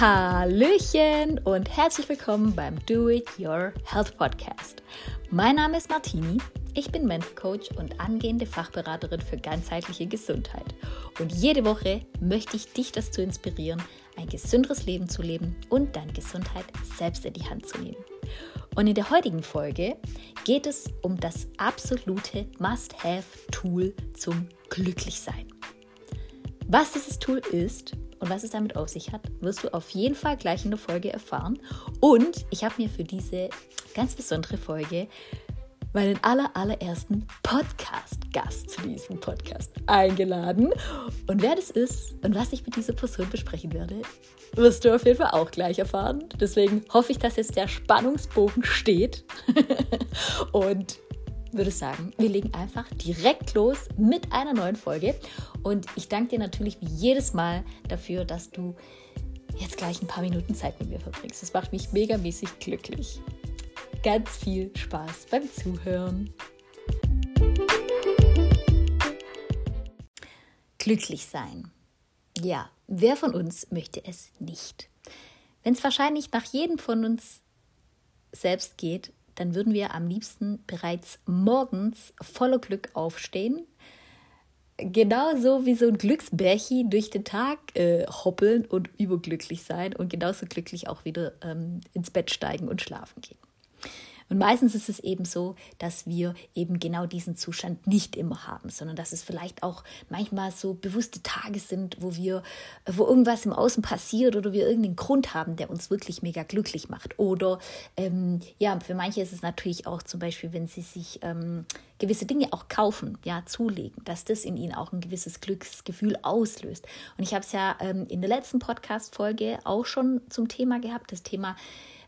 Hallöchen und herzlich willkommen beim Do It Your Health Podcast. Mein Name ist Martini, ich bin Mental Coach und angehende Fachberaterin für ganzheitliche Gesundheit. Und jede Woche möchte ich dich dazu inspirieren, ein gesünderes Leben zu leben und deine Gesundheit selbst in die Hand zu nehmen. Und in der heutigen Folge geht es um das absolute Must-Have-Tool zum Glücklichsein. Was dieses Tool ist und was es damit auf sich hat, wirst du auf jeden Fall gleich in der Folge erfahren. Und ich habe mir für diese ganz besondere Folge meinen aller, allerersten Podcast-Gast zu diesem Podcast eingeladen. Und wer das ist und was ich mit dieser Person besprechen werde, wirst du auf jeden Fall auch gleich erfahren. Deswegen hoffe ich, dass jetzt der Spannungsbogen steht. und würde sagen, wir legen einfach direkt los mit einer neuen Folge. Und ich danke dir natürlich wie jedes Mal dafür, dass du jetzt gleich ein paar Minuten Zeit mit mir verbringst. Das macht mich megamäßig glücklich. Ganz viel Spaß beim Zuhören. Glücklich sein. Ja, wer von uns möchte es nicht? Wenn es wahrscheinlich nach jedem von uns selbst geht, dann würden wir am liebsten bereits morgens voller Glück aufstehen. Genauso wie so ein Glücksbärchi durch den Tag äh, hoppeln und überglücklich sein und genauso glücklich auch wieder ähm, ins Bett steigen und schlafen gehen. Und meistens ist es eben so, dass wir eben genau diesen Zustand nicht immer haben, sondern dass es vielleicht auch manchmal so bewusste Tage sind, wo wir, wo irgendwas im Außen passiert oder wir irgendeinen Grund haben, der uns wirklich mega glücklich macht. Oder ähm, ja, für manche ist es natürlich auch zum Beispiel, wenn sie sich ähm, gewisse Dinge auch kaufen, ja, zulegen, dass das in ihnen auch ein gewisses Glücksgefühl auslöst. Und ich habe es ja ähm, in der letzten Podcast-Folge auch schon zum Thema gehabt, das Thema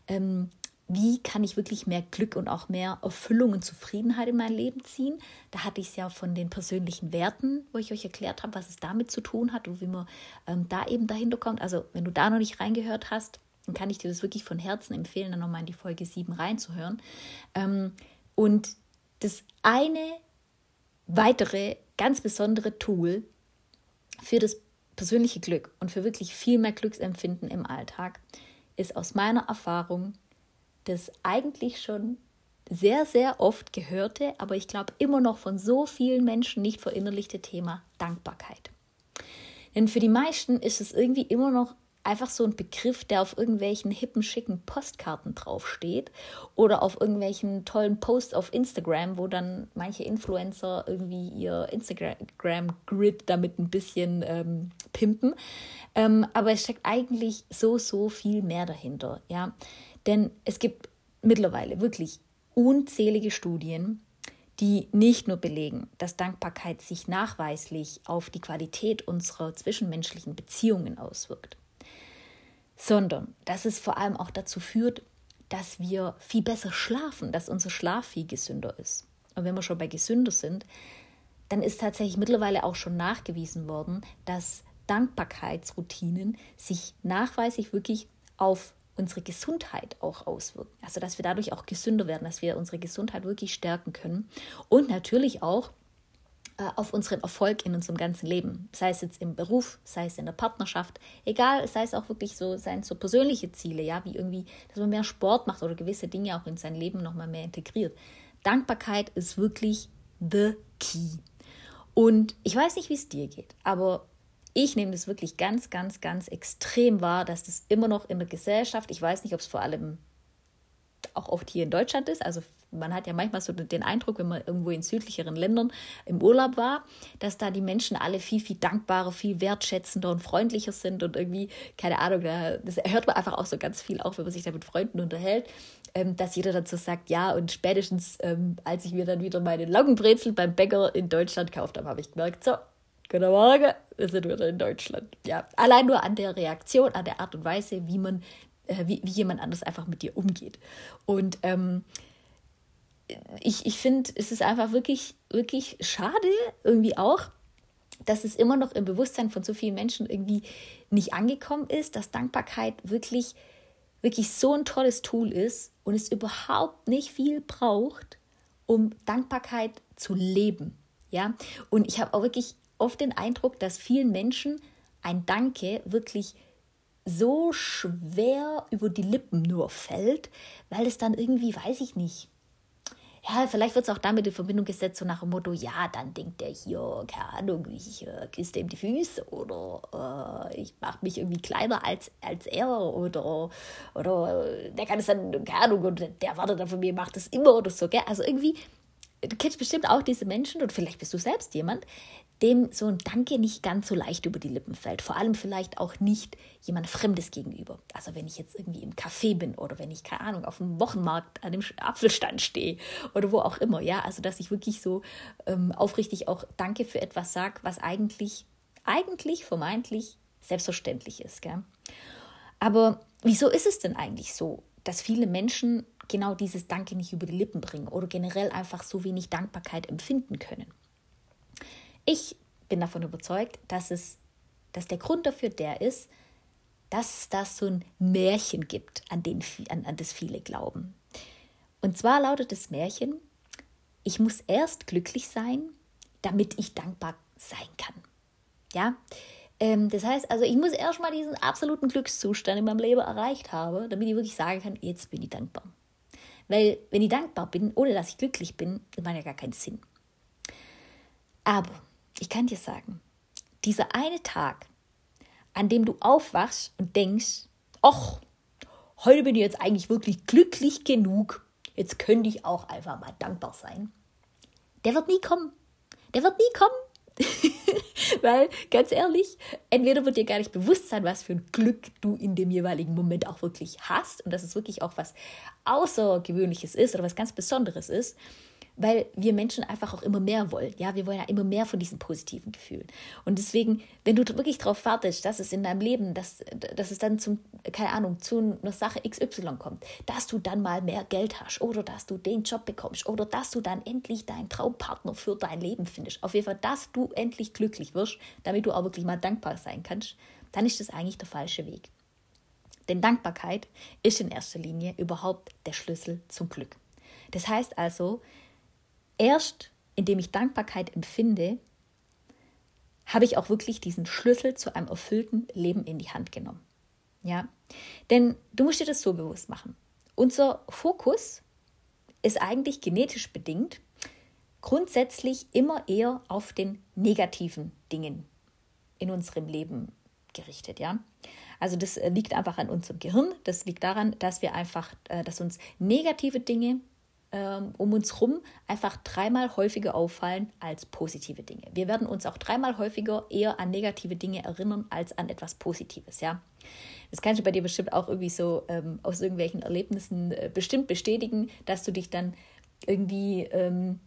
ähm, wie kann ich wirklich mehr Glück und auch mehr Erfüllung und Zufriedenheit in mein Leben ziehen. Da hatte ich es ja von den persönlichen Werten, wo ich euch erklärt habe, was es damit zu tun hat und wie man ähm, da eben dahinter kommt. Also wenn du da noch nicht reingehört hast, dann kann ich dir das wirklich von Herzen empfehlen, dann nochmal in die Folge 7 reinzuhören. Ähm, und das eine weitere ganz besondere Tool für das persönliche Glück und für wirklich viel mehr Glücksempfinden im Alltag ist aus meiner Erfahrung das eigentlich schon sehr, sehr oft gehörte, aber ich glaube immer noch von so vielen Menschen nicht verinnerlichte Thema Dankbarkeit. Denn für die meisten ist es irgendwie immer noch einfach so ein Begriff, der auf irgendwelchen hippen, schicken Postkarten draufsteht oder auf irgendwelchen tollen Posts auf Instagram, wo dann manche Influencer irgendwie ihr Instagram-Grid damit ein bisschen ähm, pimpen. Ähm, aber es steckt eigentlich so, so viel mehr dahinter. Ja? Denn es gibt mittlerweile wirklich unzählige Studien, die nicht nur belegen, dass Dankbarkeit sich nachweislich auf die Qualität unserer zwischenmenschlichen Beziehungen auswirkt, sondern dass es vor allem auch dazu führt, dass wir viel besser schlafen, dass unser Schlaf viel gesünder ist. Und wenn wir schon bei gesünder sind, dann ist tatsächlich mittlerweile auch schon nachgewiesen worden, dass Dankbarkeitsroutinen sich nachweislich wirklich auf unsere Gesundheit auch auswirken. Also dass wir dadurch auch gesünder werden, dass wir unsere Gesundheit wirklich stärken können und natürlich auch äh, auf unseren Erfolg in unserem ganzen Leben, sei es jetzt im Beruf, sei es in der Partnerschaft, egal, sei es auch wirklich so, seien so persönliche Ziele, ja, wie irgendwie, dass man mehr Sport macht oder gewisse Dinge auch in sein Leben nochmal mehr integriert. Dankbarkeit ist wirklich the key. Und ich weiß nicht, wie es dir geht, aber ich nehme das wirklich ganz, ganz, ganz extrem wahr, dass das immer noch in der Gesellschaft, ich weiß nicht, ob es vor allem auch oft hier in Deutschland ist, also man hat ja manchmal so den Eindruck, wenn man irgendwo in südlicheren Ländern im Urlaub war, dass da die Menschen alle viel, viel dankbarer, viel wertschätzender und freundlicher sind und irgendwie, keine Ahnung, das hört man einfach auch so ganz viel, auch wenn man sich da mit Freunden unterhält, ähm, dass jeder dazu sagt, ja, und spätestens, ähm, als ich mir dann wieder meine Laugenbrezel beim Bäcker in Deutschland gekauft habe, habe ich gemerkt, so, Guten Morgen, wir sind wieder in Deutschland. Ja, allein nur an der Reaktion, an der Art und Weise, wie man, äh, wie, wie jemand anders einfach mit dir umgeht. Und ähm, ich, ich finde, es ist einfach wirklich, wirklich schade, irgendwie auch, dass es immer noch im Bewusstsein von so vielen Menschen irgendwie nicht angekommen ist, dass Dankbarkeit wirklich, wirklich so ein tolles Tool ist und es überhaupt nicht viel braucht, um Dankbarkeit zu leben. Ja, und ich habe auch wirklich oft den Eindruck, dass vielen Menschen ein Danke wirklich so schwer über die Lippen nur fällt, weil es dann irgendwie, weiß ich nicht, ja, vielleicht wird es auch damit in Verbindung gesetzt, so nach dem Motto, ja, dann denkt der hier, keine Ahnung, ich äh, küsse ihm die Füße oder äh, ich mache mich irgendwie kleiner als, als er oder, oder äh, der kann es dann, keine Ahnung, und der wartet dann von mir, macht das immer oder so, gell? Also irgendwie, du kennst bestimmt auch diese Menschen und vielleicht bist du selbst jemand, dem so ein Danke nicht ganz so leicht über die Lippen fällt. Vor allem vielleicht auch nicht jemand Fremdes gegenüber. Also wenn ich jetzt irgendwie im Café bin oder wenn ich, keine Ahnung, auf dem Wochenmarkt an dem Apfelstand stehe oder wo auch immer. Ja, also dass ich wirklich so ähm, aufrichtig auch Danke für etwas sage, was eigentlich, eigentlich vermeintlich selbstverständlich ist. Gell? Aber wieso ist es denn eigentlich so, dass viele Menschen genau dieses Danke nicht über die Lippen bringen oder generell einfach so wenig Dankbarkeit empfinden können? Ich bin davon überzeugt, dass es, dass der Grund dafür der ist, dass es da so ein Märchen gibt, an, den, an, an das viele glauben. Und zwar lautet das Märchen, ich muss erst glücklich sein, damit ich dankbar sein kann. Ja, ähm, das heißt also, ich muss erst mal diesen absoluten Glückszustand in meinem Leben erreicht haben, damit ich wirklich sagen kann, jetzt bin ich dankbar. Weil wenn ich dankbar bin, ohne dass ich glücklich bin, das macht ja gar keinen Sinn. Aber ich kann dir sagen, dieser eine Tag, an dem du aufwachst und denkst, ach, heute bin ich jetzt eigentlich wirklich glücklich genug, jetzt könnte ich auch einfach mal dankbar sein, der wird nie kommen. Der wird nie kommen. Weil, ganz ehrlich, entweder wird dir gar nicht bewusst sein, was für ein Glück du in dem jeweiligen Moment auch wirklich hast und dass es wirklich auch was Außergewöhnliches ist oder was ganz Besonderes ist weil wir Menschen einfach auch immer mehr wollen. Ja, wir wollen ja immer mehr von diesen positiven Gefühlen. Und deswegen, wenn du wirklich darauf wartest, dass es in deinem Leben, dass, dass es dann zum, keine Ahnung, zu einer Sache XY kommt, dass du dann mal mehr Geld hast oder dass du den Job bekommst oder dass du dann endlich deinen Traumpartner für dein Leben findest, auf jeden Fall, dass du endlich glücklich wirst, damit du auch wirklich mal dankbar sein kannst, dann ist das eigentlich der falsche Weg. Denn Dankbarkeit ist in erster Linie überhaupt der Schlüssel zum Glück. Das heißt also, erst indem ich Dankbarkeit empfinde, habe ich auch wirklich diesen Schlüssel zu einem erfüllten Leben in die Hand genommen. Ja, denn du musst dir das so bewusst machen. Unser Fokus ist eigentlich genetisch bedingt grundsätzlich immer eher auf den negativen Dingen in unserem Leben gerichtet, ja. Also das liegt einfach an unserem Gehirn. Das liegt daran, dass wir einfach, äh, dass uns negative Dinge ähm, um uns herum einfach dreimal häufiger auffallen als positive Dinge. Wir werden uns auch dreimal häufiger eher an negative Dinge erinnern als an etwas Positives, ja. Das kannst du bei dir bestimmt auch irgendwie so ähm, aus irgendwelchen Erlebnissen äh, bestimmt bestätigen, dass du dich dann irgendwie, ähm,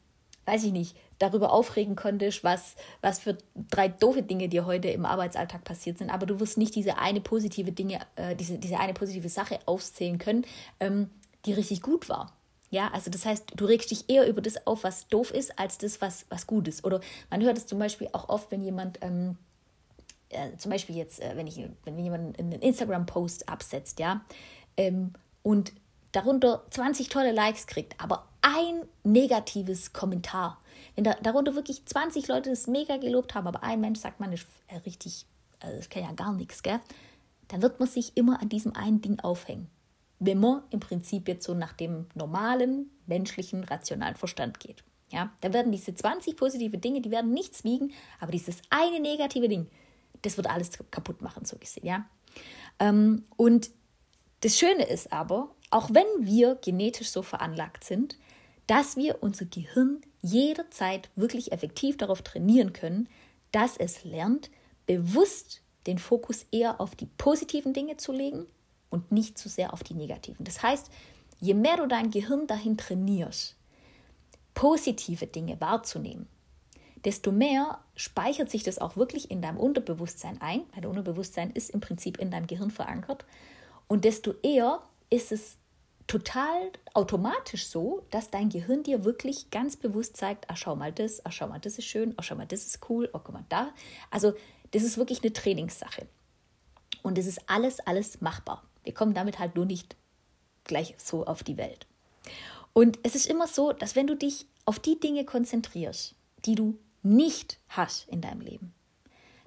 weiß ich nicht, darüber aufregen konntest, was, was für drei doofe Dinge dir heute im Arbeitsalltag passiert sind, aber du wirst nicht diese eine positive Dinge, äh, diese, diese eine positive Sache aufzählen können, ähm, die richtig gut war. Ja, also das heißt, du regst dich eher über das auf, was doof ist, als das, was, was gut ist. Oder man hört es zum Beispiel auch oft, wenn jemand, ähm, äh, zum Beispiel jetzt, äh, wenn, ich, wenn jemand einen Instagram-Post absetzt, ja, ähm, und darunter 20 tolle Likes kriegt, aber ein negatives Kommentar. Wenn da, darunter wirklich 20 Leute das mega gelobt haben, aber ein Mensch sagt, man ist äh, richtig, also das kann ja gar nichts, gell? Dann wird man sich immer an diesem einen Ding aufhängen wenn man im Prinzip jetzt so nach dem normalen, menschlichen, rationalen Verstand geht. Ja, da werden diese 20 positive Dinge, die werden nichts wiegen, aber dieses eine negative Ding, das wird alles kaputt machen, so gesehen. Ja? Ähm, und das Schöne ist aber, auch wenn wir genetisch so veranlagt sind, dass wir unser Gehirn jederzeit wirklich effektiv darauf trainieren können, dass es lernt, bewusst den Fokus eher auf die positiven Dinge zu legen und nicht zu sehr auf die negativen. Das heißt, je mehr du dein Gehirn dahin trainierst, positive Dinge wahrzunehmen, desto mehr speichert sich das auch wirklich in deinem Unterbewusstsein ein, weil dein Unterbewusstsein ist im Prinzip in deinem Gehirn verankert, und desto eher ist es total automatisch so, dass dein Gehirn dir wirklich ganz bewusst zeigt, ach schau mal das, ach schau mal das ist schön, ach schau mal das ist cool, ach guck mal da. Also das ist wirklich eine Trainingssache. Und es ist alles, alles machbar. Wir kommen damit halt nur nicht gleich so auf die Welt. Und es ist immer so, dass wenn du dich auf die Dinge konzentrierst, die du nicht hast in deinem Leben,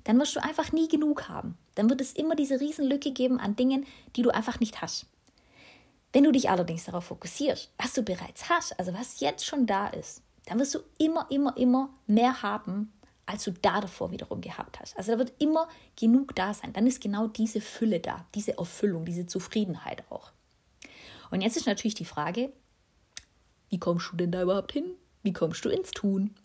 dann wirst du einfach nie genug haben. Dann wird es immer diese Riesenlücke geben an Dingen, die du einfach nicht hast. Wenn du dich allerdings darauf fokussierst, was du bereits hast, also was jetzt schon da ist, dann wirst du immer, immer, immer mehr haben, als du da davor wiederum gehabt hast. Also da wird immer genug da sein. Dann ist genau diese Fülle da, diese Erfüllung, diese Zufriedenheit auch. Und jetzt ist natürlich die Frage, wie kommst du denn da überhaupt hin? Wie kommst du ins Tun?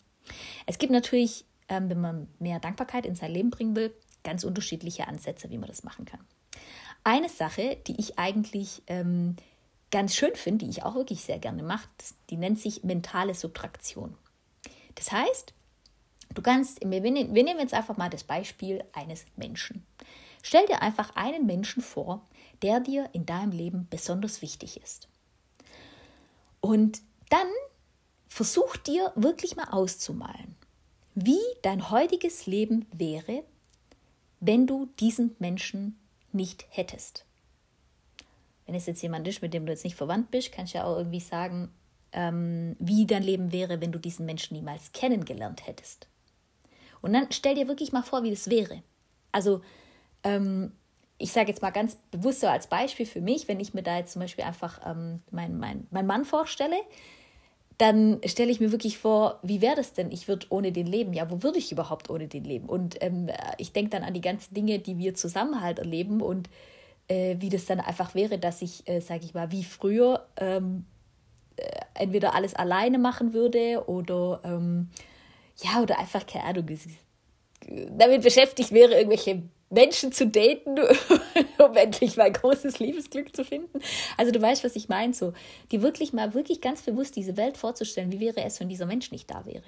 Es gibt natürlich, ähm, wenn man mehr Dankbarkeit in sein Leben bringen will, ganz unterschiedliche Ansätze, wie man das machen kann. Eine Sache, die ich eigentlich ähm, ganz schön finde, die ich auch wirklich sehr gerne mache, die nennt sich mentale Subtraktion. Das heißt, du kannst, wir nehmen jetzt einfach mal das Beispiel eines Menschen. Stell dir einfach einen Menschen vor, der dir in deinem Leben besonders wichtig ist. Und dann versuch dir wirklich mal auszumalen, wie dein heutiges Leben wäre, wenn du diesen Menschen nicht hättest. Wenn es jetzt jemand ist, mit dem du jetzt nicht verwandt bist, kannst du ja auch irgendwie sagen, ähm, wie dein Leben wäre, wenn du diesen Menschen niemals kennengelernt hättest. Und dann stell dir wirklich mal vor, wie das wäre. Also, ähm, ich sage jetzt mal ganz bewusst so als Beispiel für mich, wenn ich mir da jetzt zum Beispiel einfach ähm, meinen mein, mein Mann vorstelle, dann stelle ich mir wirklich vor, wie wäre das denn? Ich würde ohne den leben. Ja, wo würde ich überhaupt ohne den leben? Und ähm, ich denke dann an die ganzen Dinge, die wir zusammen halt erleben und äh, wie das dann einfach wäre, dass ich, äh, sage ich mal, wie früher ähm, äh, entweder alles alleine machen würde oder ähm, ja, oder einfach, keine Ahnung, damit beschäftigt wäre, irgendwelche Menschen zu daten, um endlich mal großes Liebesglück zu finden. Also du weißt, was ich meine, so die wirklich mal wirklich ganz bewusst diese Welt vorzustellen, wie wäre es, wenn dieser Mensch nicht da wäre.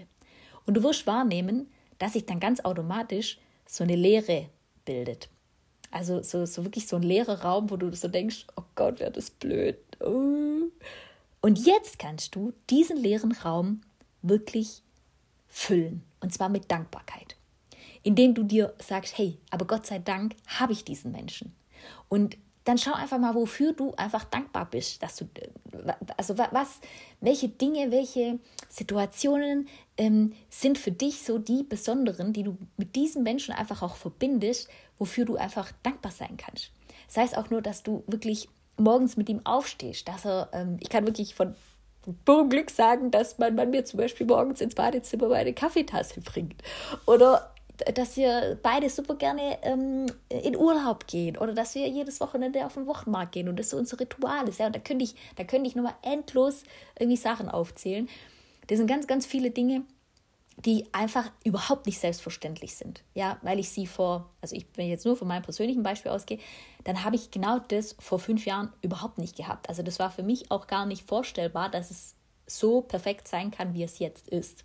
Und du wirst wahrnehmen, dass sich dann ganz automatisch so eine Leere bildet. Also so, so wirklich so ein leerer Raum, wo du so denkst, oh Gott, wäre das blöd. Uh. Und jetzt kannst du diesen leeren Raum wirklich füllen. Und zwar mit Dankbarkeit indem du dir sagst, hey, aber Gott sei Dank habe ich diesen Menschen. Und dann schau einfach mal, wofür du einfach dankbar bist, dass du, also was, welche Dinge, welche Situationen ähm, sind für dich so die besonderen, die du mit diesem Menschen einfach auch verbindest, wofür du einfach dankbar sein kannst. Sei es auch nur, dass du wirklich morgens mit ihm aufstehst, dass er, ähm, ich kann wirklich von purem Glück sagen, dass mein Mann mir zum Beispiel morgens ins Badezimmer meine Kaffeetasse bringt. Oder dass wir beide super gerne ähm, in Urlaub gehen oder dass wir jedes Wochenende auf den Wochenmarkt gehen und das so unser Ritual ist. Ja, und da könnte ich, da könnte ich nochmal endlos irgendwie Sachen aufzählen. Das sind ganz, ganz viele Dinge, die einfach überhaupt nicht selbstverständlich sind. Ja, weil ich sie vor, also ich, wenn ich jetzt nur von meinem persönlichen Beispiel ausgehe, dann habe ich genau das vor fünf Jahren überhaupt nicht gehabt. Also das war für mich auch gar nicht vorstellbar, dass es so perfekt sein kann, wie es jetzt ist.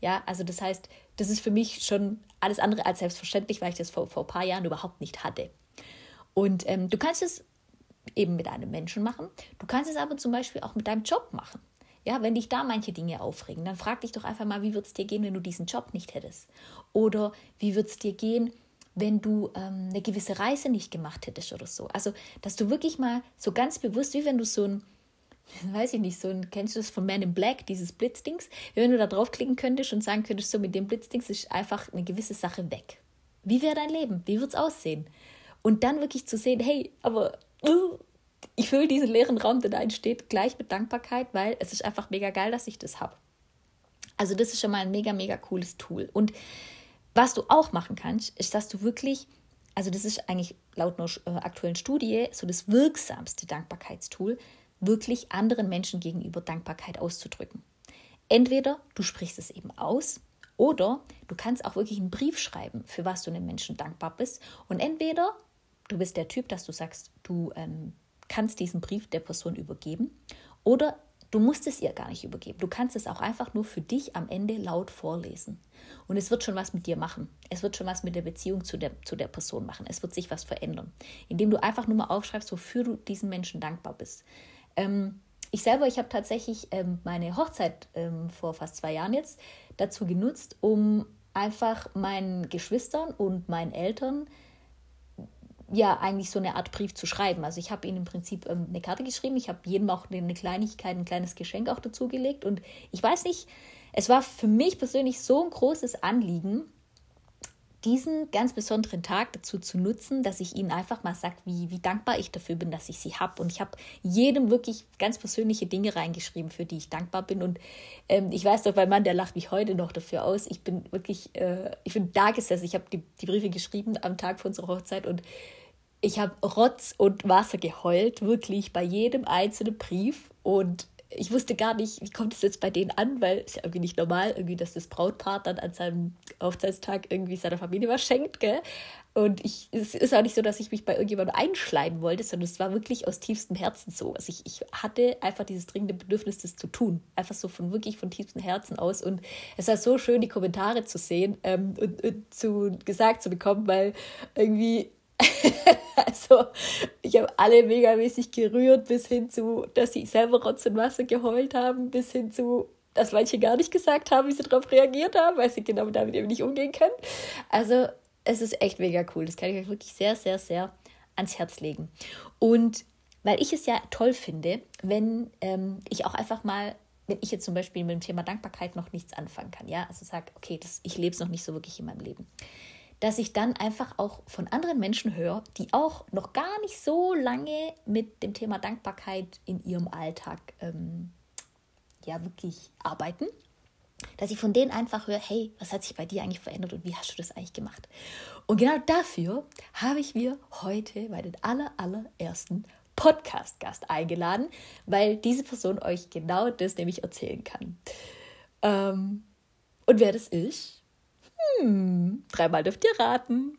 Ja, also das heißt, das ist für mich schon alles andere als selbstverständlich, weil ich das vor, vor ein paar Jahren überhaupt nicht hatte. Und ähm, du kannst es eben mit einem Menschen machen. Du kannst es aber zum Beispiel auch mit deinem Job machen. Ja, wenn dich da manche Dinge aufregen, dann frag dich doch einfach mal, wie würde es dir gehen, wenn du diesen Job nicht hättest? Oder wie würde es dir gehen, wenn du ähm, eine gewisse Reise nicht gemacht hättest oder so? Also, dass du wirklich mal so ganz bewusst, wie wenn du so ein weiß ich nicht, so ein, kennst du das von Man in Black, dieses Blitzdings? Wenn du da draufklicken könntest und sagen könntest, so mit dem Blitzdings ist einfach eine gewisse Sache weg. Wie wäre dein Leben? Wie würde es aussehen? Und dann wirklich zu sehen, hey, aber uh, ich fülle diesen leeren Raum, der da entsteht, gleich mit Dankbarkeit, weil es ist einfach mega geil, dass ich das habe. Also das ist schon mal ein mega, mega cooles Tool. Und was du auch machen kannst, ist, dass du wirklich, also das ist eigentlich laut einer äh, aktuellen Studie so das wirksamste Dankbarkeitstool, wirklich anderen Menschen gegenüber Dankbarkeit auszudrücken. Entweder du sprichst es eben aus oder du kannst auch wirklich einen Brief schreiben, für was du einem Menschen dankbar bist. Und entweder du bist der Typ, dass du sagst, du ähm, kannst diesen Brief der Person übergeben oder du musst es ihr gar nicht übergeben. Du kannst es auch einfach nur für dich am Ende laut vorlesen. Und es wird schon was mit dir machen. Es wird schon was mit der Beziehung zu der, zu der Person machen. Es wird sich was verändern. Indem du einfach nur mal aufschreibst, wofür du diesen Menschen dankbar bist. Ähm, ich selber, ich habe tatsächlich ähm, meine Hochzeit ähm, vor fast zwei Jahren jetzt dazu genutzt, um einfach meinen Geschwistern und meinen Eltern ja eigentlich so eine Art Brief zu schreiben. Also ich habe ihnen im Prinzip ähm, eine Karte geschrieben, ich habe jedem auch eine Kleinigkeit, ein kleines Geschenk auch dazu gelegt und ich weiß nicht, es war für mich persönlich so ein großes Anliegen, diesen ganz besonderen Tag dazu zu nutzen, dass ich ihnen einfach mal sage, wie, wie dankbar ich dafür bin, dass ich sie habe. Und ich habe jedem wirklich ganz persönliche Dinge reingeschrieben, für die ich dankbar bin. Und ähm, ich weiß doch, mein Mann, der lacht mich heute noch dafür aus. Ich bin wirklich, äh, ich bin da gesessen. Ich habe die, die Briefe geschrieben am Tag vor unserer Hochzeit und ich habe Rotz und Wasser geheult, wirklich bei jedem einzelnen Brief. Und ich wusste gar nicht, wie kommt es jetzt bei denen an, weil es ja irgendwie nicht normal, irgendwie, dass das Brautpaar dann an seinem Hochzeitstag irgendwie seiner Familie was schenkt, gell? Und ich, es ist auch nicht so, dass ich mich bei irgendjemandem einschleimen wollte, sondern es war wirklich aus tiefstem Herzen so. Also ich, ich hatte einfach dieses dringende Bedürfnis, das zu tun. Einfach so von wirklich von tiefstem Herzen aus. Und es war so schön, die Kommentare zu sehen ähm, und, und zu gesagt zu bekommen, weil irgendwie also, ich habe alle megamäßig gerührt, bis hin zu, dass sie selber Rotz und Wasser geheult haben, bis hin zu, dass manche gar nicht gesagt haben, wie sie darauf reagiert haben, weil sie genau damit eben nicht umgehen können. Also, es ist echt mega cool. Das kann ich euch wirklich sehr, sehr, sehr ans Herz legen. Und weil ich es ja toll finde, wenn ähm, ich auch einfach mal wenn ich jetzt zum Beispiel mit dem Thema Dankbarkeit noch nichts anfangen kann, ja, also sage, okay, das, ich lebe es noch nicht so wirklich in meinem Leben, dass ich dann einfach auch von anderen Menschen höre, die auch noch gar nicht so lange mit dem Thema Dankbarkeit in ihrem Alltag ähm, ja wirklich arbeiten, dass ich von denen einfach höre, hey, was hat sich bei dir eigentlich verändert und wie hast du das eigentlich gemacht? Und genau dafür habe ich mir heute meinen aller, allerersten Podcast-Gast eingeladen, weil diese Person euch genau das nämlich erzählen kann. Ähm, und wer das ist, hm, dreimal dürft ihr raten.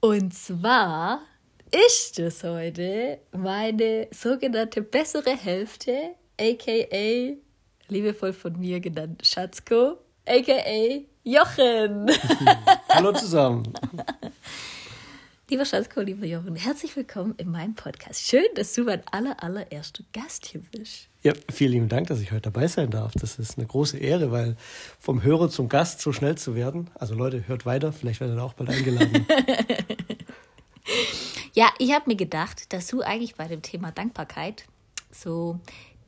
Und zwar ist es heute meine sogenannte bessere Hälfte, aka liebevoll von mir genannt Schatzko, aka Jochen. Hallo zusammen. Lieber Schatzko, lieber Jochen, herzlich willkommen in meinem Podcast. Schön, dass du mein aller, allererster Gast hier bist. Ja, vielen lieben Dank, dass ich heute dabei sein darf. Das ist eine große Ehre, weil vom Hörer zum Gast so schnell zu werden. Also Leute, hört weiter, vielleicht werdet ihr auch bald eingeladen. ja, ich habe mir gedacht, dass du eigentlich bei dem Thema Dankbarkeit so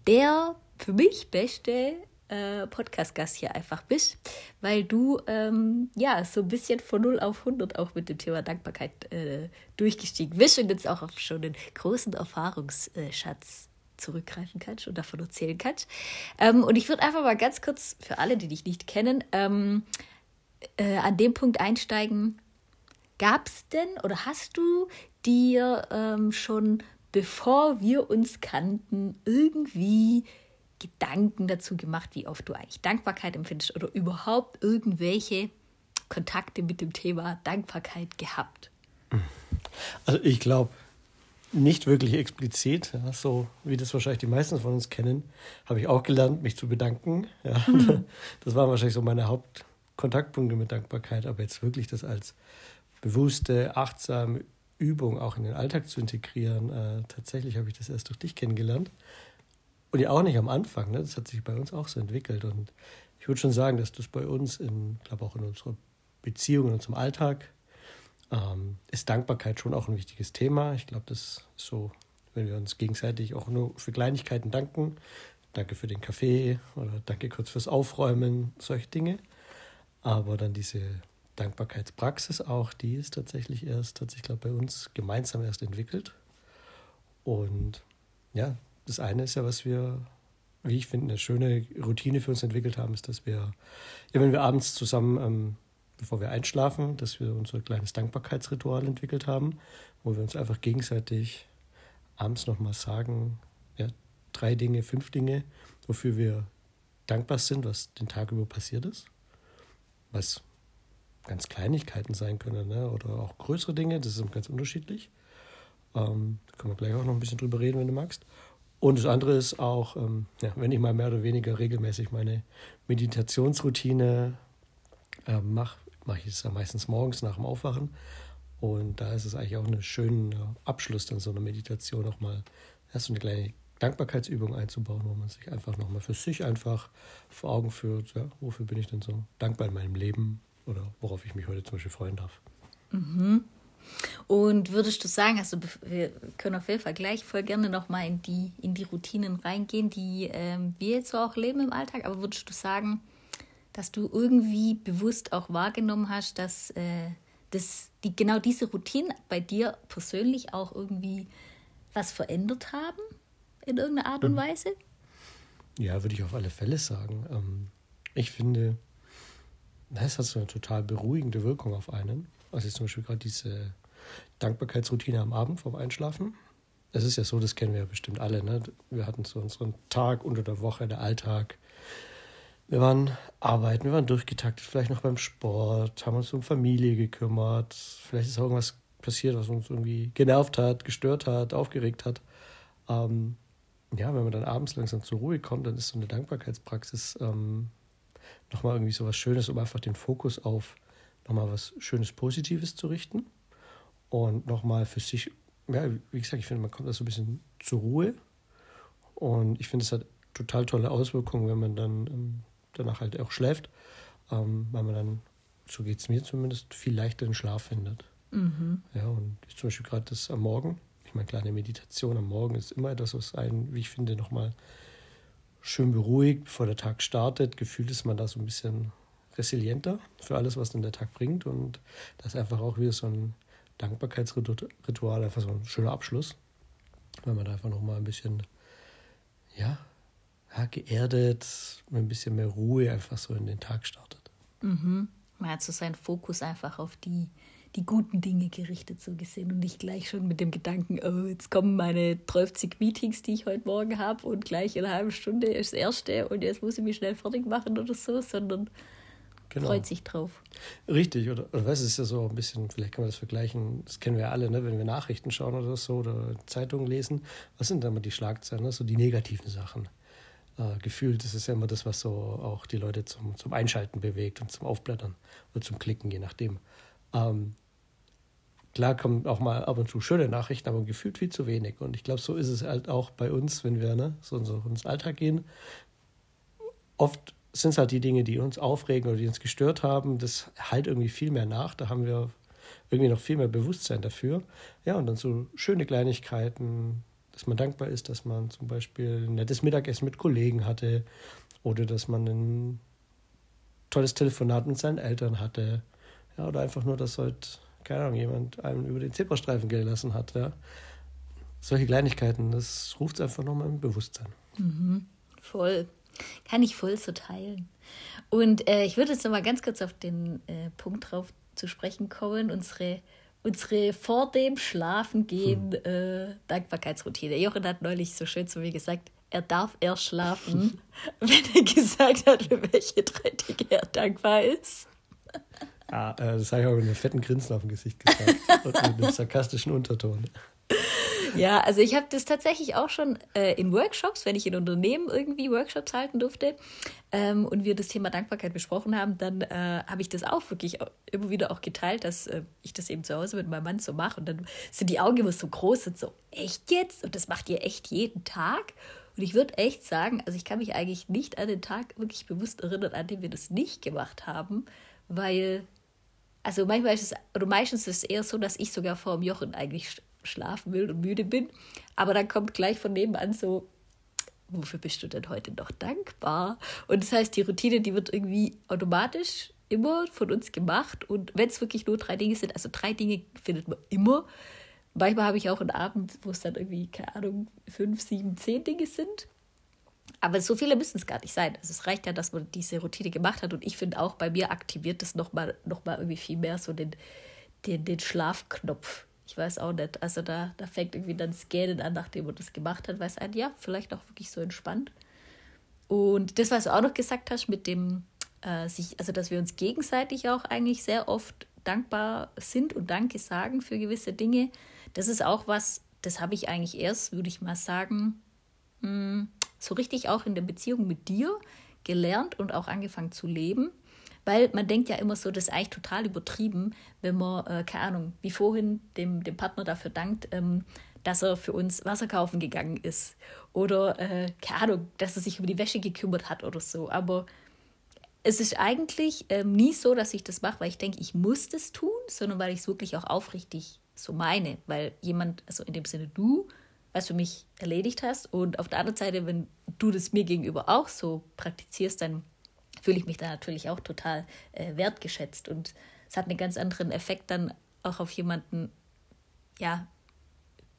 der für mich beste äh, Podcast-Gast hier einfach bist, weil du ähm, ja so ein bisschen von 0 auf 100 auch mit dem Thema Dankbarkeit äh, durchgestiegen bist und jetzt auch auf schon einen großen Erfahrungsschatz zurückgreifen kannst und davon erzählen kannst. Ähm, und ich würde einfach mal ganz kurz für alle, die dich nicht kennen, ähm, äh, an dem Punkt einsteigen. Gab es denn oder hast du dir ähm, schon, bevor wir uns kannten, irgendwie Gedanken dazu gemacht, wie oft du eigentlich Dankbarkeit empfindest oder überhaupt irgendwelche Kontakte mit dem Thema Dankbarkeit gehabt? Also ich glaube, nicht wirklich explizit, ja, so wie das wahrscheinlich die meisten von uns kennen, habe ich auch gelernt, mich zu bedanken. Ja. Mhm. Das waren wahrscheinlich so meine Hauptkontaktpunkte mit Dankbarkeit, aber jetzt wirklich das als bewusste, achtsame Übung auch in den Alltag zu integrieren, äh, tatsächlich habe ich das erst durch dich kennengelernt. Und ja auch nicht am Anfang, ne? das hat sich bei uns auch so entwickelt. Und ich würde schon sagen, dass das bei uns, in, glaube auch in unserer Beziehung, in unserem Alltag, ähm, ist Dankbarkeit schon auch ein wichtiges Thema. Ich glaube, das ist so, wenn wir uns gegenseitig auch nur für Kleinigkeiten danken. Danke für den Kaffee oder danke kurz fürs Aufräumen, solche Dinge. Aber dann diese Dankbarkeitspraxis auch, die ist tatsächlich erst, hat sich, glaube bei uns gemeinsam erst entwickelt. Und ja, das eine ist ja, was wir, wie ich finde, eine schöne Routine für uns entwickelt haben, ist, dass wir, ja, wenn wir abends zusammen ähm, bevor wir einschlafen, dass wir unser kleines Dankbarkeitsritual entwickelt haben, wo wir uns einfach gegenseitig abends nochmal sagen, ja, drei Dinge, fünf Dinge, wofür wir dankbar sind, was den Tag über passiert ist. Was ganz Kleinigkeiten sein können ne? oder auch größere Dinge, das ist ganz unterschiedlich. Ähm, da können wir gleich auch noch ein bisschen drüber reden, wenn du magst. Und das andere ist auch, ähm, ja, wenn ich mal mehr oder weniger regelmäßig meine Meditationsroutine äh, mache, mache ich es ja meistens morgens nach dem Aufwachen. Und da ist es eigentlich auch ein schöner Abschluss dann so eine Meditation nochmal, erst so eine kleine Dankbarkeitsübung einzubauen, wo man sich einfach nochmal für sich einfach vor Augen führt, ja, wofür bin ich denn so dankbar in meinem Leben oder worauf ich mich heute zum Beispiel freuen darf. Mhm. Und würdest du sagen, also wir können auf jeden Fall gleich voll gerne nochmal in die, in die Routinen reingehen, die ähm, wir jetzt so auch leben im Alltag, aber würdest du sagen, dass du irgendwie bewusst auch wahrgenommen hast, dass, äh, dass die, genau diese Routinen bei dir persönlich auch irgendwie was verändert haben in irgendeiner Art und mhm. Weise? Ja, würde ich auf alle Fälle sagen. Ähm, ich finde, das hat so eine total beruhigende Wirkung auf einen. Also zum Beispiel gerade diese Dankbarkeitsroutine am Abend vorm Einschlafen. Es ist ja so, das kennen wir ja bestimmt alle. Ne? Wir hatten so unseren Tag unter der Woche, der Alltag. Wir waren arbeiten, wir waren durchgetaktet, vielleicht noch beim Sport, haben uns um Familie gekümmert. Vielleicht ist auch irgendwas passiert, was uns irgendwie genervt hat, gestört hat, aufgeregt hat. Ähm, ja, wenn man dann abends langsam zur Ruhe kommt, dann ist so eine Dankbarkeitspraxis ähm, nochmal irgendwie so was Schönes, um einfach den Fokus auf nochmal was Schönes, Positives zu richten und nochmal für sich, ja, wie gesagt, ich finde, man kommt da so ein bisschen zur Ruhe und ich finde, es hat total tolle Auswirkungen, wenn man dann ähm, danach halt auch schläft, ähm, weil man dann, so geht es mir zumindest, viel leichter den Schlaf findet. Mhm. Ja, und ich zum Beispiel gerade das am Morgen, ich meine, kleine Meditation am Morgen ist immer etwas, was einen, wie ich finde, nochmal schön beruhigt, bevor der Tag startet. Gefühlt ist man da so ein bisschen resilienter für alles, was dann der Tag bringt. Und das ist einfach auch wieder so ein Dankbarkeitsritual, einfach so ein schöner Abschluss, weil man da einfach nochmal ein bisschen, ja, ja, geerdet, mit ein bisschen mehr Ruhe einfach so in den Tag startet. Mhm. Man hat so seinen Fokus einfach auf die die guten Dinge gerichtet so gesehen und nicht gleich schon mit dem Gedanken, oh, jetzt kommen meine 30 Meetings, die ich heute Morgen habe und gleich in einer halben Stunde ist das erste und jetzt muss ich mich schnell fertig machen oder so, sondern genau. freut sich drauf. Richtig, oder, oder es ist ja so ein bisschen, vielleicht kann man das vergleichen, das kennen wir alle, ne, wenn wir Nachrichten schauen oder so oder Zeitungen lesen, was sind dann immer die Schlagzeilen, ne? so die negativen Sachen. Äh, gefühlt ist es ja immer das, was so auch die Leute zum, zum Einschalten bewegt und zum Aufblättern oder zum Klicken, je nachdem. Ähm, Klar kommen auch mal ab und zu schöne Nachrichten, aber gefühlt viel zu wenig. Und ich glaube, so ist es halt auch bei uns, wenn wir ne, so in so ins Alltag gehen. Oft sind es halt die Dinge, die uns aufregen oder die uns gestört haben. Das halt irgendwie viel mehr nach. Da haben wir irgendwie noch viel mehr Bewusstsein dafür. Ja, und dann so schöne Kleinigkeiten, dass man dankbar ist, dass man zum Beispiel ein nettes Mittagessen mit Kollegen hatte oder dass man ein tolles Telefonat mit seinen Eltern hatte. Ja, oder einfach nur, dass halt keine Ahnung, jemand einem über den Zebrastreifen gelassen hat. Ja. Solche Kleinigkeiten, das ruft es einfach nochmal im Bewusstsein. Mhm. Voll. Kann ich voll so teilen. Und äh, ich würde jetzt nochmal ganz kurz auf den äh, Punkt drauf zu sprechen kommen, unsere, unsere vor dem Schlafengehen hm. äh, Dankbarkeitsroutine. Jochen hat neulich so schön zu mir gesagt, er darf erst schlafen, wenn er gesagt hat, für welche drei Dinge er dankbar ist. Ah, äh, das habe ich auch mit einem fetten Grinsen auf dem Gesicht gesagt und mit einem sarkastischen Unterton. Ja, also ich habe das tatsächlich auch schon äh, in Workshops, wenn ich in Unternehmen irgendwie Workshops halten durfte ähm, und wir das Thema Dankbarkeit besprochen haben, dann äh, habe ich das auch wirklich immer wieder auch geteilt, dass äh, ich das eben zu Hause mit meinem Mann so mache und dann sind die Augen immer so groß und so, echt jetzt? Und das macht ihr echt jeden Tag? Und ich würde echt sagen, also ich kann mich eigentlich nicht an den Tag wirklich bewusst erinnern, an dem wir das nicht gemacht haben, weil also manchmal ist es, oder meistens ist es eher so, dass ich sogar vor dem Jochen eigentlich schlafen will und müde bin. Aber dann kommt gleich von nebenan so, wofür bist du denn heute noch dankbar? Und das heißt, die Routine, die wird irgendwie automatisch immer von uns gemacht. Und wenn es wirklich nur drei Dinge sind, also drei Dinge findet man immer. Manchmal habe ich auch einen Abend, wo es dann irgendwie, keine Ahnung, fünf, sieben, zehn Dinge sind. Aber so viele müssen es gar nicht sein. Also es reicht ja, dass man diese Routine gemacht hat. Und ich finde auch, bei mir aktiviert es nochmal noch mal irgendwie viel mehr so den, den, den Schlafknopf. Ich weiß auch nicht. Also da, da fängt irgendwie dann Scannen an, nachdem man das gemacht hat, weil es ein, ja, vielleicht auch wirklich so entspannt. Und das, was du auch noch gesagt hast, mit dem äh, sich, also dass wir uns gegenseitig auch eigentlich sehr oft dankbar sind und Danke sagen für gewisse Dinge, das ist auch was, das habe ich eigentlich erst, würde ich mal sagen, mh, hm, so richtig auch in der Beziehung mit dir gelernt und auch angefangen zu leben. Weil man denkt ja immer so, das ist eigentlich total übertrieben, wenn man, äh, keine Ahnung, wie vorhin dem, dem Partner dafür dankt, ähm, dass er für uns Wasser kaufen gegangen ist. Oder, äh, keine Ahnung, dass er sich über die Wäsche gekümmert hat oder so. Aber es ist eigentlich ähm, nie so, dass ich das mache, weil ich denke, ich muss das tun, sondern weil ich es wirklich auch aufrichtig so meine. Weil jemand, also in dem Sinne du, was für mich erledigt hast. Und auf der anderen Seite, wenn du das mir gegenüber auch so praktizierst, dann fühle ich mich da natürlich auch total äh, wertgeschätzt. Und es hat einen ganz anderen Effekt dann auch auf jemanden, ja,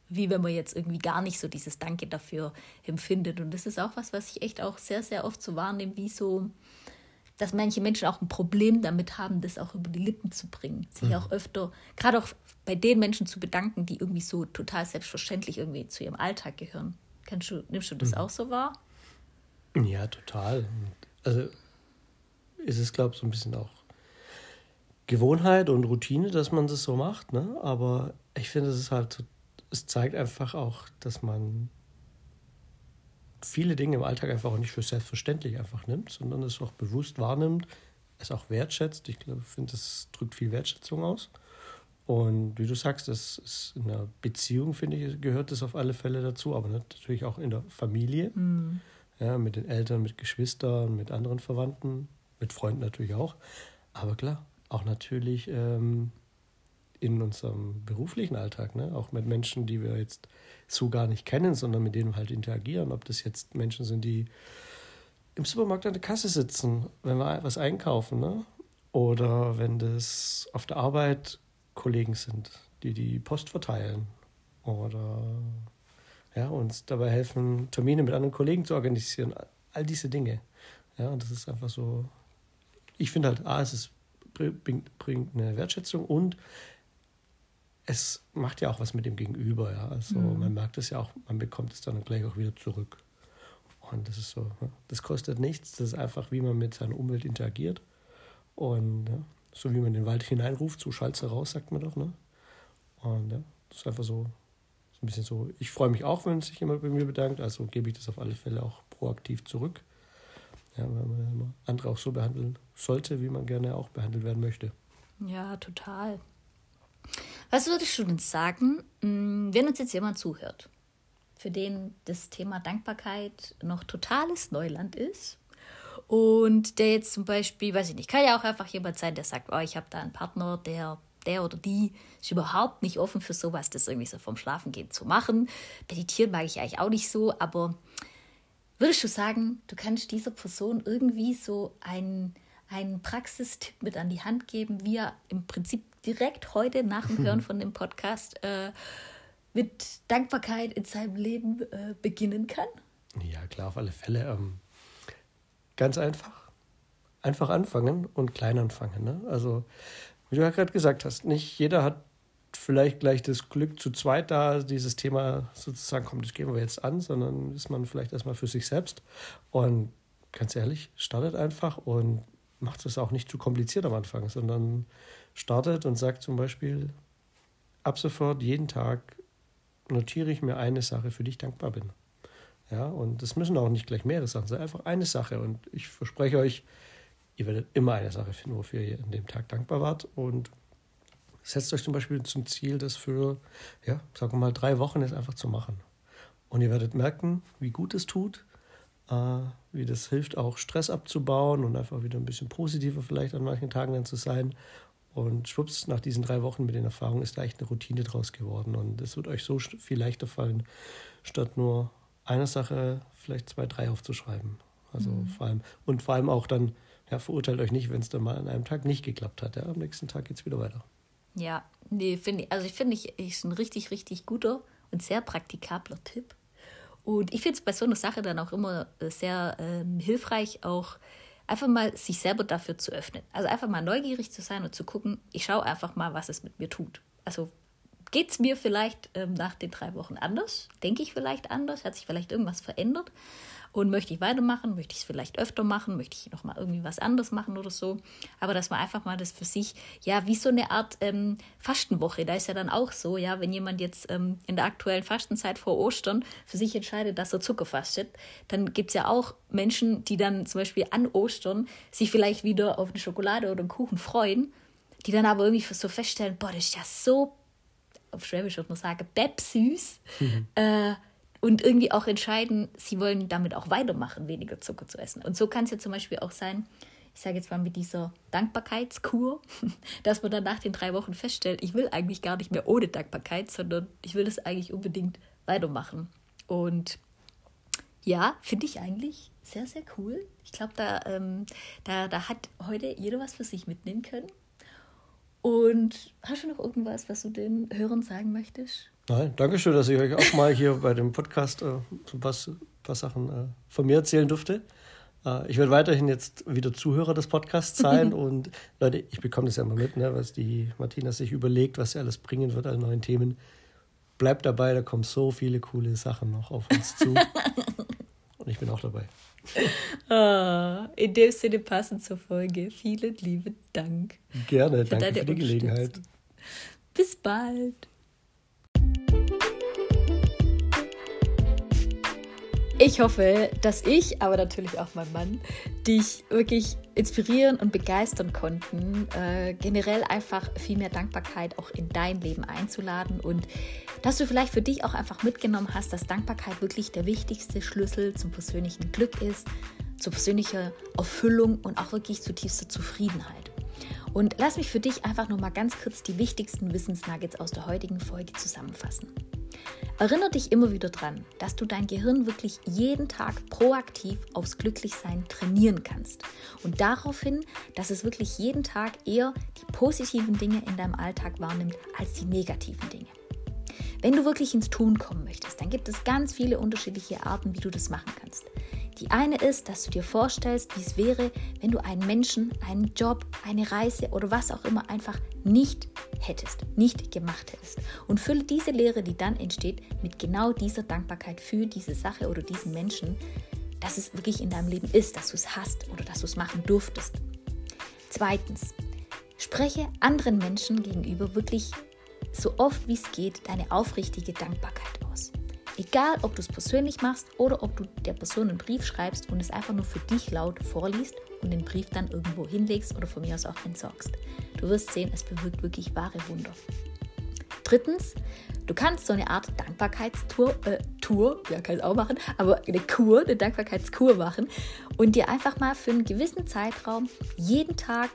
wie wenn man jetzt irgendwie gar nicht so dieses Danke dafür empfindet. Und das ist auch was, was ich echt auch sehr, sehr oft so wahrnehme, wie so, dass manche Menschen auch ein Problem damit haben, das auch über die Lippen zu bringen. Sich mhm. auch öfter, gerade auch bei den Menschen zu bedanken, die irgendwie so total selbstverständlich irgendwie zu ihrem Alltag gehören. Kannst du, nimmst du das mhm. auch so wahr? Ja, total. Also ist es, glaube ich, so ein bisschen auch Gewohnheit und Routine, dass man das so macht. Ne? Aber ich finde, es ist halt, es zeigt einfach auch, dass man viele Dinge im Alltag einfach auch nicht für selbstverständlich einfach nimmt, sondern es auch bewusst wahrnimmt, es auch wertschätzt. Ich finde, das drückt viel Wertschätzung aus. Und wie du sagst, das ist in einer Beziehung, finde ich, gehört das auf alle Fälle dazu, aber natürlich auch in der Familie, mhm. ja, mit den Eltern, mit Geschwistern, mit anderen Verwandten, mit Freunden natürlich auch. Aber klar, auch natürlich ähm, in unserem beruflichen Alltag, ne? auch mit Menschen, die wir jetzt so gar nicht kennen, sondern mit denen wir halt interagieren. Ob das jetzt Menschen sind, die im Supermarkt an der Kasse sitzen, wenn wir was einkaufen, ne? oder wenn das auf der Arbeit Kollegen sind, die die Post verteilen oder ja, uns dabei helfen, Termine mit anderen Kollegen zu organisieren. All diese Dinge. Ja, und das ist einfach so. Ich finde halt, A, es ist, bringt, bringt eine Wertschätzung und es macht ja auch was mit dem Gegenüber. Ja. Also mhm. man merkt es ja auch, man bekommt es dann gleich auch wieder zurück. Und das ist so, das kostet nichts, das ist einfach, wie man mit seiner Umwelt interagiert. Und ja, so wie man den Wald hineinruft, so schallt es raus, sagt man doch. Ne? Und ja, das ist einfach so, so ein bisschen so. Ich freue mich auch, wenn sich jemand bei mir bedankt, also gebe ich das auf alle Fälle auch proaktiv zurück. Ja, andere auch so behandeln sollte, wie man gerne auch behandelt werden möchte. Ja, total. Was würdest du denn sagen, mm, wenn uns jetzt jemand zuhört, für den das Thema Dankbarkeit noch totales Neuland ist und der jetzt zum Beispiel, weiß ich nicht, kann ja auch einfach jemand sein, der sagt, oh, ich habe da einen Partner, der der oder die ist überhaupt nicht offen für sowas, das irgendwie so vom Schlafengehen zu machen. Meditieren mag ich eigentlich auch nicht so, aber würdest du sagen, du kannst dieser Person irgendwie so einen, einen Praxistipp mit an die Hand geben, wie er im Prinzip direkt heute nach dem Hören von dem Podcast äh, mit Dankbarkeit in seinem Leben äh, beginnen kann? Ja, klar, auf alle Fälle. Ähm, Ganz einfach. Einfach anfangen und klein anfangen. Ne? Also, wie du ja gerade gesagt hast, nicht jeder hat vielleicht gleich das Glück zu zweit da, dieses Thema sozusagen, komm, das gehen wir jetzt an, sondern ist man vielleicht erstmal für sich selbst. Und ganz ehrlich, startet einfach und macht es auch nicht zu kompliziert am Anfang, sondern startet und sagt zum Beispiel, ab sofort jeden Tag notiere ich mir eine Sache, für die ich dankbar bin. Ja, und das müssen auch nicht gleich mehrere Sachen sein, einfach eine Sache. Und ich verspreche euch, ihr werdet immer eine Sache finden, wofür ihr an dem Tag dankbar wart. Und setzt euch zum Beispiel zum Ziel, das für, ja, sagen wir mal, drei Wochen jetzt einfach zu machen. Und ihr werdet merken, wie gut es tut, äh, wie das hilft, auch Stress abzubauen und einfach wieder ein bisschen positiver vielleicht an manchen Tagen dann zu sein. Und schwupps, nach diesen drei Wochen mit den Erfahrungen ist da echt eine Routine draus geworden. Und es wird euch so viel leichter fallen, statt nur eine Sache vielleicht zwei, drei aufzuschreiben. Also mhm. vor allem, und vor allem auch dann, ja, verurteilt euch nicht, wenn es dann mal an einem Tag nicht geklappt hat. Ja, am nächsten Tag geht es wieder weiter. Ja, nee, finde ich, also ich finde, ich ist ein richtig, richtig guter und sehr praktikabler Tipp. Und ich finde es bei so einer Sache dann auch immer äh, sehr ähm, hilfreich, auch einfach mal sich selber dafür zu öffnen. Also einfach mal neugierig zu sein und zu gucken, ich schaue einfach mal, was es mit mir tut. Also Geht es mir vielleicht ähm, nach den drei Wochen anders? Denke ich vielleicht anders? Hat sich vielleicht irgendwas verändert? Und möchte ich weitermachen? Möchte ich es vielleicht öfter machen? Möchte ich nochmal irgendwie was anderes machen oder so? Aber dass man einfach mal das für sich, ja, wie so eine Art ähm, Fastenwoche, da ist ja dann auch so, ja, wenn jemand jetzt ähm, in der aktuellen Fastenzeit vor Ostern für sich entscheidet, dass er Zucker fastet, dann gibt es ja auch Menschen, die dann zum Beispiel an Ostern sich vielleicht wieder auf eine Schokolade oder einen Kuchen freuen, die dann aber irgendwie so feststellen, boah, das ist ja so auf Schwäbisch würde man sagen, Bebsüß. Mhm. Äh, und irgendwie auch entscheiden, sie wollen damit auch weitermachen, weniger Zucker zu essen. Und so kann es ja zum Beispiel auch sein, ich sage jetzt mal mit dieser Dankbarkeitskur, dass man dann nach den drei Wochen feststellt, ich will eigentlich gar nicht mehr ohne Dankbarkeit, sondern ich will das eigentlich unbedingt weitermachen. Und ja, finde ich eigentlich sehr, sehr cool. Ich glaube, da, ähm, da, da hat heute jeder was für sich mitnehmen können. Und hast du noch irgendwas, was du den Hörern sagen möchtest? Nein, danke schön, dass ich euch auch mal hier bei dem Podcast äh, so ein paar, paar Sachen äh, von mir erzählen durfte. Äh, ich werde weiterhin jetzt wieder Zuhörer des Podcasts sein und Leute, ich bekomme das ja immer mit, ne, was die Martina sich überlegt, was sie alles bringen wird an neuen Themen. Bleibt dabei, da kommen so viele coole Sachen noch auf uns zu. bin auch dabei. Oh, in dem Sinne passend zur Folge. Vielen lieben Dank. Gerne, für danke für die Gelegenheit. Bis bald. Ich hoffe, dass ich, aber natürlich auch mein Mann, dich wirklich inspirieren und begeistern konnten, äh, generell einfach viel mehr Dankbarkeit auch in dein Leben einzuladen und dass du vielleicht für dich auch einfach mitgenommen hast, dass Dankbarkeit wirklich der wichtigste Schlüssel zum persönlichen Glück ist, zur persönlichen Erfüllung und auch wirklich zu tiefster Zufriedenheit. Und lass mich für dich einfach noch mal ganz kurz die wichtigsten Wissensnuggets aus der heutigen Folge zusammenfassen. Erinnere dich immer wieder dran, dass du dein Gehirn wirklich jeden Tag proaktiv aufs Glücklichsein trainieren kannst. Und daraufhin, dass es wirklich jeden Tag eher die positiven Dinge in deinem Alltag wahrnimmt als die negativen Dinge. Wenn du wirklich ins Tun kommen möchtest, dann gibt es ganz viele unterschiedliche Arten, wie du das machen kannst. Die eine ist, dass du dir vorstellst, wie es wäre, wenn du einen Menschen, einen Job, eine Reise oder was auch immer einfach nicht hättest, nicht gemacht hättest. Und fülle diese Lehre, die dann entsteht, mit genau dieser Dankbarkeit für diese Sache oder diesen Menschen, dass es wirklich in deinem Leben ist, dass du es hast oder dass du es machen durftest. Zweitens, spreche anderen Menschen gegenüber wirklich so oft wie es geht deine aufrichtige Dankbarkeit. Egal, ob du es persönlich machst oder ob du der Person einen Brief schreibst und es einfach nur für dich laut vorliest und den Brief dann irgendwo hinlegst oder von mir aus auch entsorgst. Du wirst sehen, es bewirkt wirklich wahre Wunder. Drittens, du kannst so eine Art Dankbarkeitstour, äh, Tour, ja, kann ich auch machen, aber eine Kur, eine Dankbarkeitskur machen und dir einfach mal für einen gewissen Zeitraum jeden Tag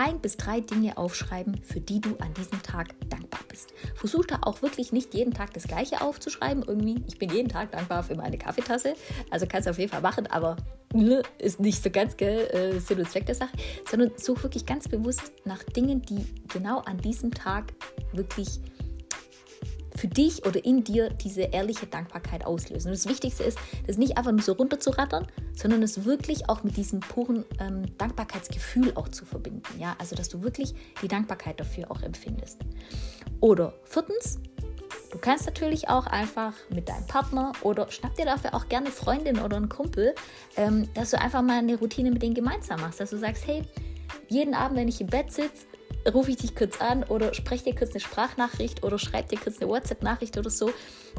ein bis drei Dinge aufschreiben, für die du an diesem Tag dankbar bist. Versuch da auch wirklich nicht jeden Tag das Gleiche aufzuschreiben. Irgendwie, ich bin jeden Tag dankbar für meine Kaffeetasse. Also kannst du auf jeden Fall machen, aber ne, ist nicht so ganz gell, äh, Sinn und Zweck der Sache. Sondern such wirklich ganz bewusst nach Dingen, die genau an diesem Tag wirklich für dich oder in dir diese ehrliche Dankbarkeit auslösen. Und das Wichtigste ist, das nicht einfach nur so runterzurattern, sondern es wirklich auch mit diesem puren ähm, Dankbarkeitsgefühl auch zu verbinden. Ja, also dass du wirklich die Dankbarkeit dafür auch empfindest. Oder viertens, Du kannst natürlich auch einfach mit deinem Partner oder schnapp dir dafür auch gerne Freundin oder einen Kumpel, ähm, dass du einfach mal eine Routine mit denen gemeinsam machst, dass du sagst, hey, jeden Abend, wenn ich im Bett sitze, rufe ich dich kurz an oder spreche dir kurz eine Sprachnachricht oder schreibe dir kurz eine WhatsApp-Nachricht oder so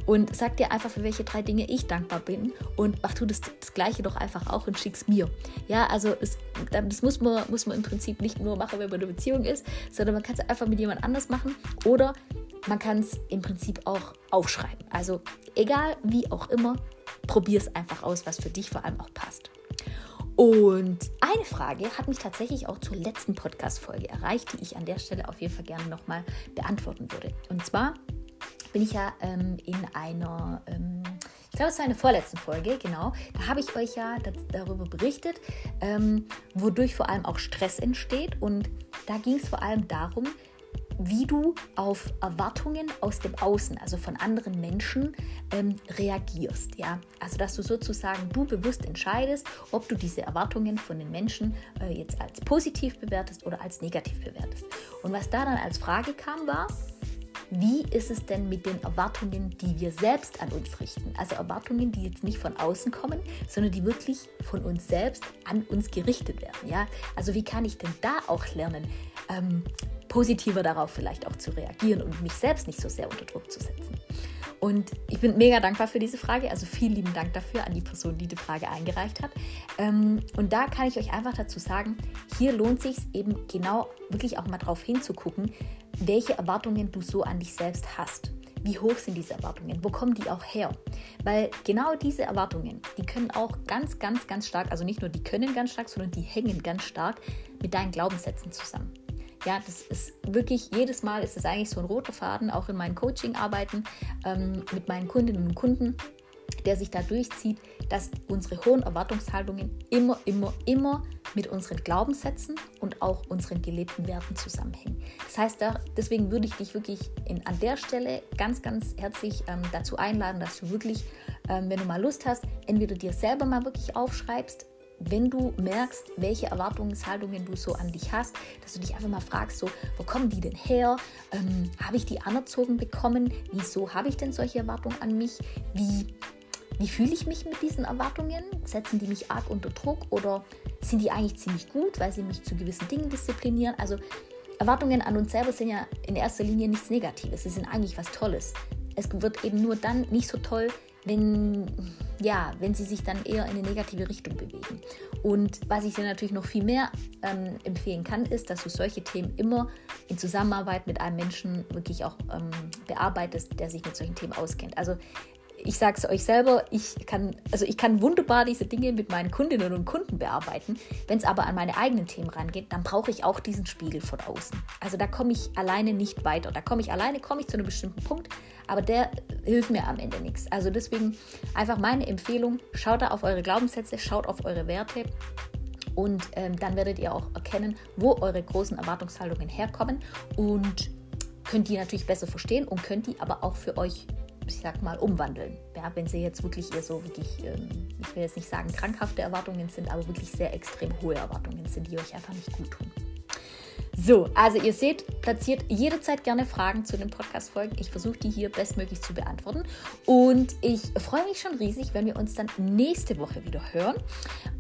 und sag dir einfach, für welche drei Dinge ich dankbar bin und mach du das, das Gleiche doch einfach auch und schick's mir. Ja, also es, das muss man, muss man im Prinzip nicht nur machen, wenn man in einer Beziehung ist, sondern man kann es einfach mit jemand anders machen oder man kann es im Prinzip auch aufschreiben. Also egal wie auch immer, probier es einfach aus, was für dich vor allem auch passt. Und eine Frage hat mich tatsächlich auch zur letzten Podcast-Folge erreicht, die ich an der Stelle auf jeden Fall gerne nochmal beantworten würde. Und zwar bin ich ja ähm, in einer, ähm, ich glaube, es war eine vorletzten Folge, genau. Da habe ich euch ja darüber berichtet, ähm, wodurch vor allem auch Stress entsteht. Und da ging es vor allem darum, wie du auf Erwartungen aus dem Außen, also von anderen Menschen, ähm, reagierst. Ja? Also, dass du sozusagen du bewusst entscheidest, ob du diese Erwartungen von den Menschen äh, jetzt als positiv bewertest oder als negativ bewertest. Und was da dann als Frage kam, war, wie ist es denn mit den Erwartungen, die wir selbst an uns richten? Also Erwartungen, die jetzt nicht von außen kommen, sondern die wirklich von uns selbst an uns gerichtet werden. Ja? Also wie kann ich denn da auch lernen, ähm, positiver darauf vielleicht auch zu reagieren und mich selbst nicht so sehr unter Druck zu setzen. Und ich bin mega dankbar für diese Frage. Also vielen lieben Dank dafür an die Person, die die Frage eingereicht hat. Ähm, und da kann ich euch einfach dazu sagen, hier lohnt sich eben genau wirklich auch mal drauf hinzugucken, welche Erwartungen du so an dich selbst hast. wie hoch sind diese Erwartungen? Wo kommen die auch her? Weil genau diese Erwartungen, die können auch ganz, ganz, ganz stark, also nicht nur die können ganz stark, sondern die hängen ganz stark mit deinen Glaubenssätzen zusammen. Ja, das ist wirklich, jedes Mal ist es eigentlich so ein roter Faden, auch in meinen Coaching-Arbeiten ähm, mit meinen Kundinnen und Kunden, der sich da durchzieht, dass unsere hohen Erwartungshaltungen immer, immer, immer mit unseren Glaubenssätzen und auch unseren gelebten Werten zusammenhängen. Das heißt, da, deswegen würde ich dich wirklich in, an der Stelle ganz, ganz herzlich ähm, dazu einladen, dass du wirklich, ähm, wenn du mal Lust hast, entweder dir selber mal wirklich aufschreibst, wenn du merkst, welche Erwartungshaltungen du so an dich hast, dass du dich einfach mal fragst, so, wo kommen die denn her? Ähm, habe ich die anerzogen bekommen? Wieso habe ich denn solche Erwartungen an mich? Wie, wie fühle ich mich mit diesen Erwartungen? Setzen die mich arg unter Druck oder sind die eigentlich ziemlich gut, weil sie mich zu gewissen Dingen disziplinieren? Also Erwartungen an uns selber sind ja in erster Linie nichts Negatives, sie sind eigentlich was Tolles. Es wird eben nur dann nicht so toll, wenn, ja, wenn sie sich dann eher in eine negative Richtung bewegen. Und was ich dir natürlich noch viel mehr ähm, empfehlen kann, ist, dass du solche Themen immer in Zusammenarbeit mit einem Menschen wirklich auch ähm, bearbeitest, der sich mit solchen Themen auskennt. Also ich sage es euch selber, ich kann, also ich kann wunderbar diese Dinge mit meinen Kundinnen und Kunden bearbeiten. Wenn es aber an meine eigenen Themen rangeht, dann brauche ich auch diesen Spiegel von außen. Also da komme ich alleine nicht weiter. Da komme ich alleine, komme ich zu einem bestimmten Punkt, aber der hilft mir am Ende nichts. Also deswegen einfach meine Empfehlung, schaut da auf eure Glaubenssätze, schaut auf eure Werte und ähm, dann werdet ihr auch erkennen, wo eure großen Erwartungshaltungen herkommen und könnt die natürlich besser verstehen und könnt die aber auch für euch ich sag mal, umwandeln. Ja, wenn sie jetzt wirklich eher so wirklich, ähm, ich will jetzt nicht sagen krankhafte Erwartungen sind, aber wirklich sehr extrem hohe Erwartungen sind, die euch einfach nicht gut tun. So, also ihr seht, platziert jederzeit gerne Fragen zu den Podcast-Folgen. Ich versuche die hier bestmöglich zu beantworten. Und ich freue mich schon riesig, wenn wir uns dann nächste Woche wieder hören.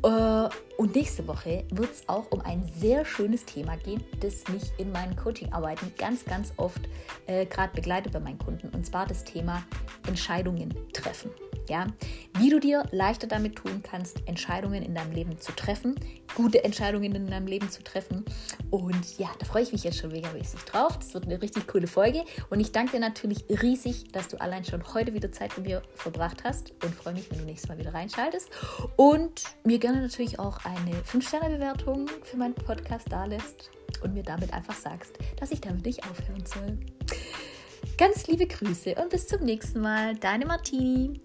Äh, und nächste Woche wird es auch um ein sehr schönes Thema gehen, das mich in meinen Coaching-Arbeiten ganz, ganz oft äh, gerade begleitet bei meinen Kunden. Und zwar das Thema Entscheidungen treffen. Ja, wie du dir leichter damit tun kannst, Entscheidungen in deinem Leben zu treffen, gute Entscheidungen in deinem Leben zu treffen. Und ja, da freue ich mich jetzt schon megamäßig drauf. Das wird eine richtig coole Folge. Und ich danke dir natürlich riesig, dass du allein schon heute wieder Zeit mit mir verbracht hast und freue mich, wenn du nächstes Mal wieder reinschaltest. Und mir gerne natürlich auch eine 5-Sterne-Bewertung für meinen Podcast da lässt und mir damit einfach sagst, dass ich damit nicht aufhören soll. Ganz liebe Grüße und bis zum nächsten Mal, deine Martini.